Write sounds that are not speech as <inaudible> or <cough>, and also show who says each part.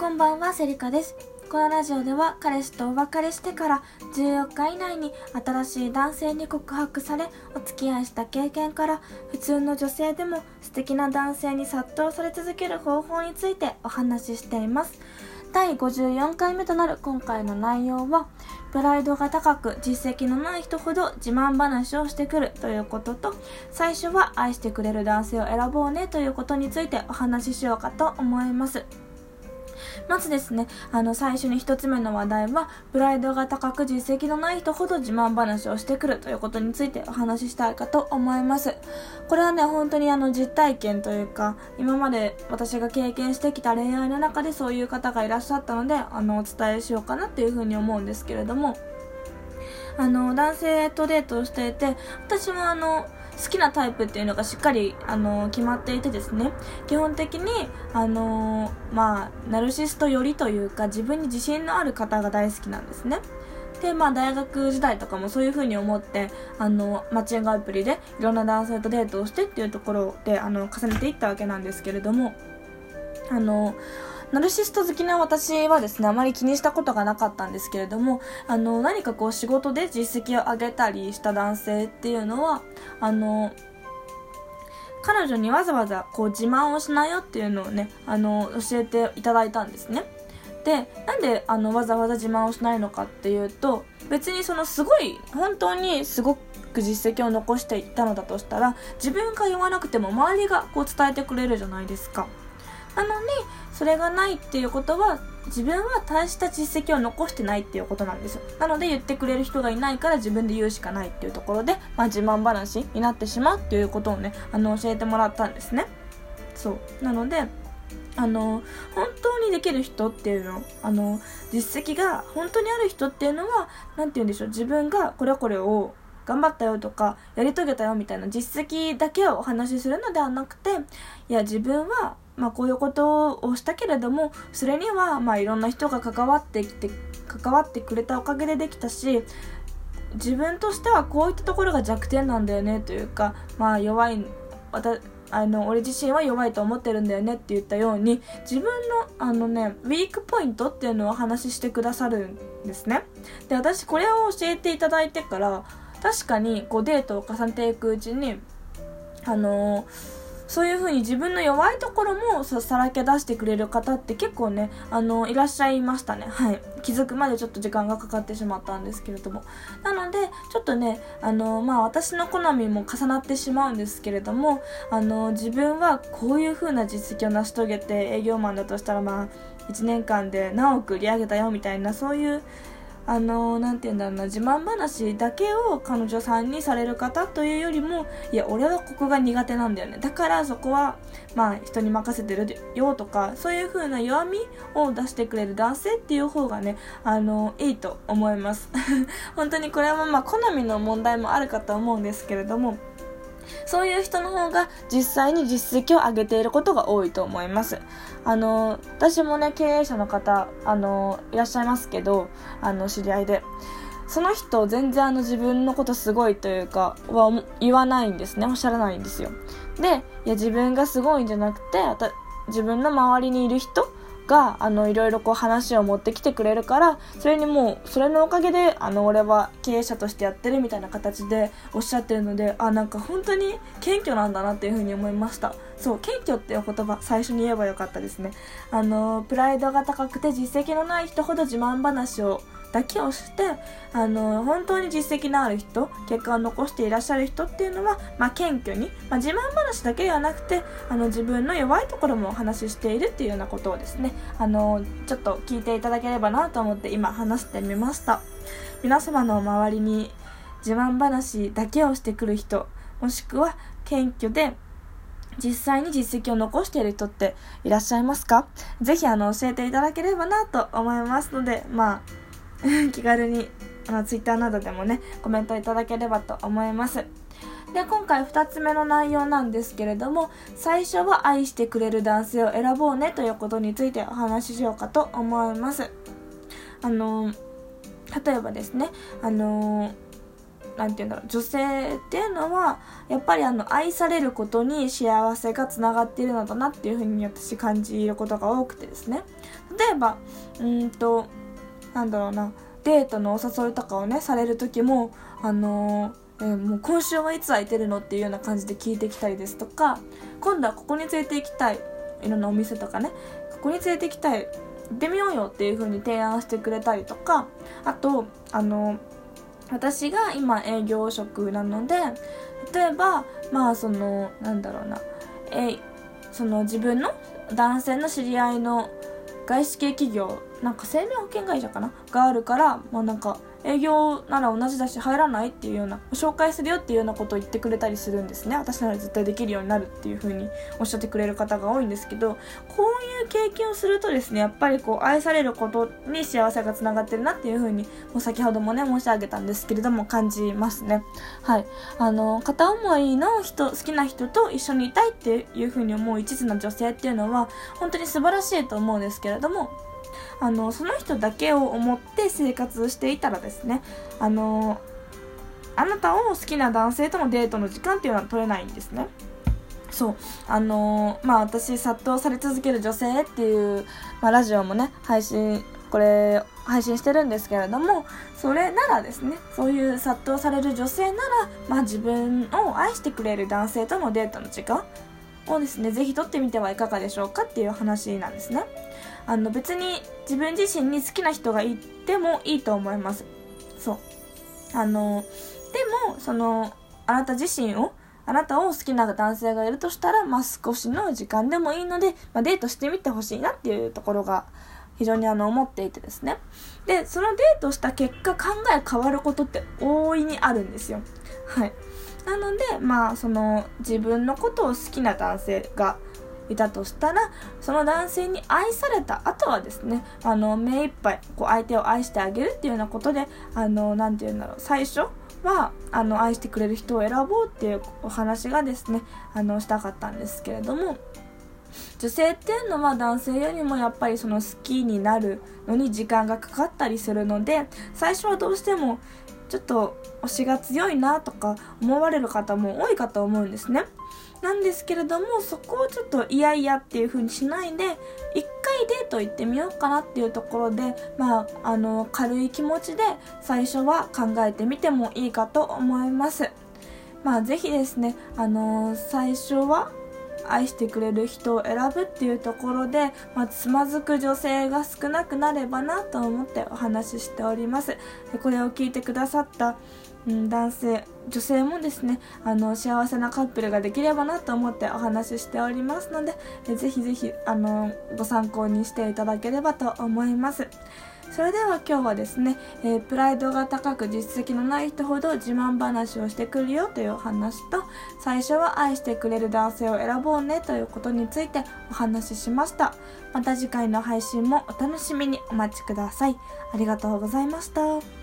Speaker 1: こんばんは、セリカです。このラジオでは彼氏とお別れしてから14日以内に新しい男性に告白されお付き合いした経験から普通の女性でも素敵な男性に殺到され続ける方法についてお話ししています。第54回目となる今回の内容はプライドが高く実績のない人ほど自慢話をしてくるということと最初は愛してくれる男性を選ぼうねということについてお話ししようかと思います。まずですね、あの、最初に一つ目の話題は、プライドが高く実績のない人ほど自慢話をしてくるということについてお話ししたいかと思います。これはね、本当にあの、実体験というか、今まで私が経験してきた恋愛の中でそういう方がいらっしゃったので、あの、お伝えしようかなっていうふうに思うんですけれども、あの、男性とデートをしていて、私もあの、好きなタイプっていうのがしっかり、あの決まっていてですね。基本的に、あのまあ、ナルシスト寄りというか自分に自信のある方が大好きなんですね。で、まあ、大学時代とかもそういう風に思ってあのマッチングアプリでいろんな男性とデートをしてっていうところであの重ねていったわけなんですけれどもあのナルシスト好きな私はですね、あまり気にしたことがなかったんですけれども、あの、何かこう仕事で実績を上げたりした男性っていうのは、あの、彼女にわざわざこう自慢をしないよっていうのをね、あの、教えていただいたんですね。で、なんであのわざわざ自慢をしないのかっていうと、別にそのすごい、本当にすごく実績を残していったのだとしたら、自分が言わなくても周りがこう伝えてくれるじゃないですか。なのにそれがないっていうことは自分は大した実績を残してないっていうことなんですなので言ってくれる人がいないから自分で言うしかないっていうところで、まあ、自慢話になってしまうっていうことをねあの教えてもらったんですね。そう。なのであの本当にできる人っていうのあの実績が本当にある人っていうのは何て言うんでしょう自分がこれこれを頑張ったよとかやり遂げたよみたいな実績だけをお話しするのではなくていや自分はまあ、こういうことをしたけれどもそれにはまあいろんな人が関わってきて関わってくれたおかげでできたし自分としてはこういったところが弱点なんだよねというか、まあ、弱いあの俺自身は弱いと思ってるんだよねって言ったように自分のあのねウィークポイントっていうのを話してくださるんですね。で私これを教えていただいてから確かにこうデートを重ねていくうちにあのーそういう風に自分の弱いところもさらけ出してくれる方って結構ね、あの、いらっしゃいましたね。はい。気づくまでちょっと時間がかかってしまったんですけれども。なので、ちょっとね、あの、まあ私の好みも重なってしまうんですけれども、あの、自分はこういう風な実績を成し遂げて営業マンだとしたらまあ、1年間で何億売り上げたよみたいな、そういうあのー、て言うんだろうな、自慢話だけを彼女さんにされる方というよりも、いや、俺はここが苦手なんだよね。だからそこは、まあ、人に任せてるよとか、そういう風な弱みを出してくれる男性っていう方がね、あの、いいと思います。<laughs> 本当にこれはまあ、好みの問題もあるかと思うんですけれども、そういう人の方が実際に実績を上げていることが多いと思います。あの、私もね、経営者の方、あの、いらっしゃいますけど、あの、知り合いで。その人全然あの自分のことすごいというかは言わないんですね。おっしゃらないんですよ。で、いや自分がすごいんじゃなくて、自分の周りにいる人があのいろいろこう話を持ってきてくれるからそれにもうそれのおかげであの俺は経営者としてやってるみたいな形でおっしゃってるのであなんか本当に謙虚なんだなっていうふうに思いました。そう謙虚っていう言葉最初に言えばよかったですね。あのプライドが高くて実績のない人ほど自慢話をだけをしてあの本当に実績のある人結果を残していらっしゃる人っていうのは、まあ、謙虚に、まあ、自慢話だけではなくてあの自分の弱いところもお話ししているっていうようなことをですねあのちょっと聞いていただければなと思って今話してみました。皆様の周りに自慢話だけをしてくる人もしくは謙虚で実際に実績を残している人っていらっしゃいますか？ぜひあの教えていただければなと思いますのでまあ <laughs> 気軽にあの Twitter などでもねコメントいただければと思います。で今回2つ目の内容なんですけれども最初は愛してくれる男性を選ぼうねということについてお話ししようかと思います。あの例えばですねあのなんて言うんだろう女性っていうのはやっぱりあの愛されることに幸せがつながっているのだなっていうふうに私感じることが多くてですね。例えばうんとなんだろうなデートのお誘いとかをねされる時もあのー、えー、もう今週はいつ空いてるのっていうような感じで聞いてきたりですとか今度はここに連れて行きたいいろんなお店とかねここに連れて行きたい行ってみようよっていう風に提案してくれたりとかあとあの私が今営業職なので例えばまあそのなんだろうなえその自分の男性の知り合いの外資系企業なんか生命保険会社かながあるからまあなんか営業なら同じだし入らないっていうような紹介するよっていうようなことを言ってくれたりするんですね。私なら絶対できるようになるっていう風におっしゃってくれる方が多いんですけどこういう経験をするとですねやっぱりこう愛されることに幸せがつながってるなっていう風にもう先ほどもね申し上げたんですけれども感じますね。はい。あの片思いの人好きな人と一緒にいたいっていう風に思う一途な女性っていうのは本当に素晴らしいと思うんですけれどもあのその人だけを思って生活していたらですねあのあなたを好きな男性とのデートの時間っていうのは取れないんですね。そう。あのまあ私殺到され続ける女性っていう、まあ、ラジオもね配信これ配信してるんですけれどもそれならですねそういう殺到される女性なら、まあ、自分を愛してくれる男性とのデートの時間をですねぜひ取ってみてはいかがでしょうかっていう話なんですね。あの別に自分自身に好きな人がいてもいいと思います。そう。あのでもそのあなた自身をあなたを好きな男性がいるとしたら、まあ、少しの時間でもいいので、まあ、デートしてみてほしいなっていうところが非常にあの思っていてですね。でそのデートした結果考え変わることって大いにあるんですよ。はい。なのでまあその自分のことを好きな男性がいたとしたらその男性に愛された後はですねあの目いっぱいこう相手を愛してあげるっていうようなことであのなて言うんだろう最初はあの愛してくれる人を選ぼうっていうお話がですねあのしたかったんですけれども女性っていうのは男性よりもやっぱりその好きになるのに時間がかかったりするので最初はどうしてもちょっと推しが強いなとか思われる方も多いかと思うんですね。なんですけれどもそこをちょっと嫌々っていう風にしないで一回デート行ってみようかなっていうところでまああの軽い気持ちで最初は考えてみてもいいかと思います。まあぜひですねあの最初は愛してくれる人を選ぶっていうところで、まあ、つまずく女性が少なくなればなと思ってお話ししております。これを聞いてくださったうん、男性女性もですねあの幸せなカップルができればなと思ってお話ししておりますのでえぜひぜひあのご参考にしていただければと思います。それでは今日はですね、えー、プライドが高く実績のない人ほど自慢話をしてくるよというお話と最初は愛してくれる男性を選ぼうねということについてお話ししました。また次回の配信もお楽しみにお待ちください。ありがとうございました。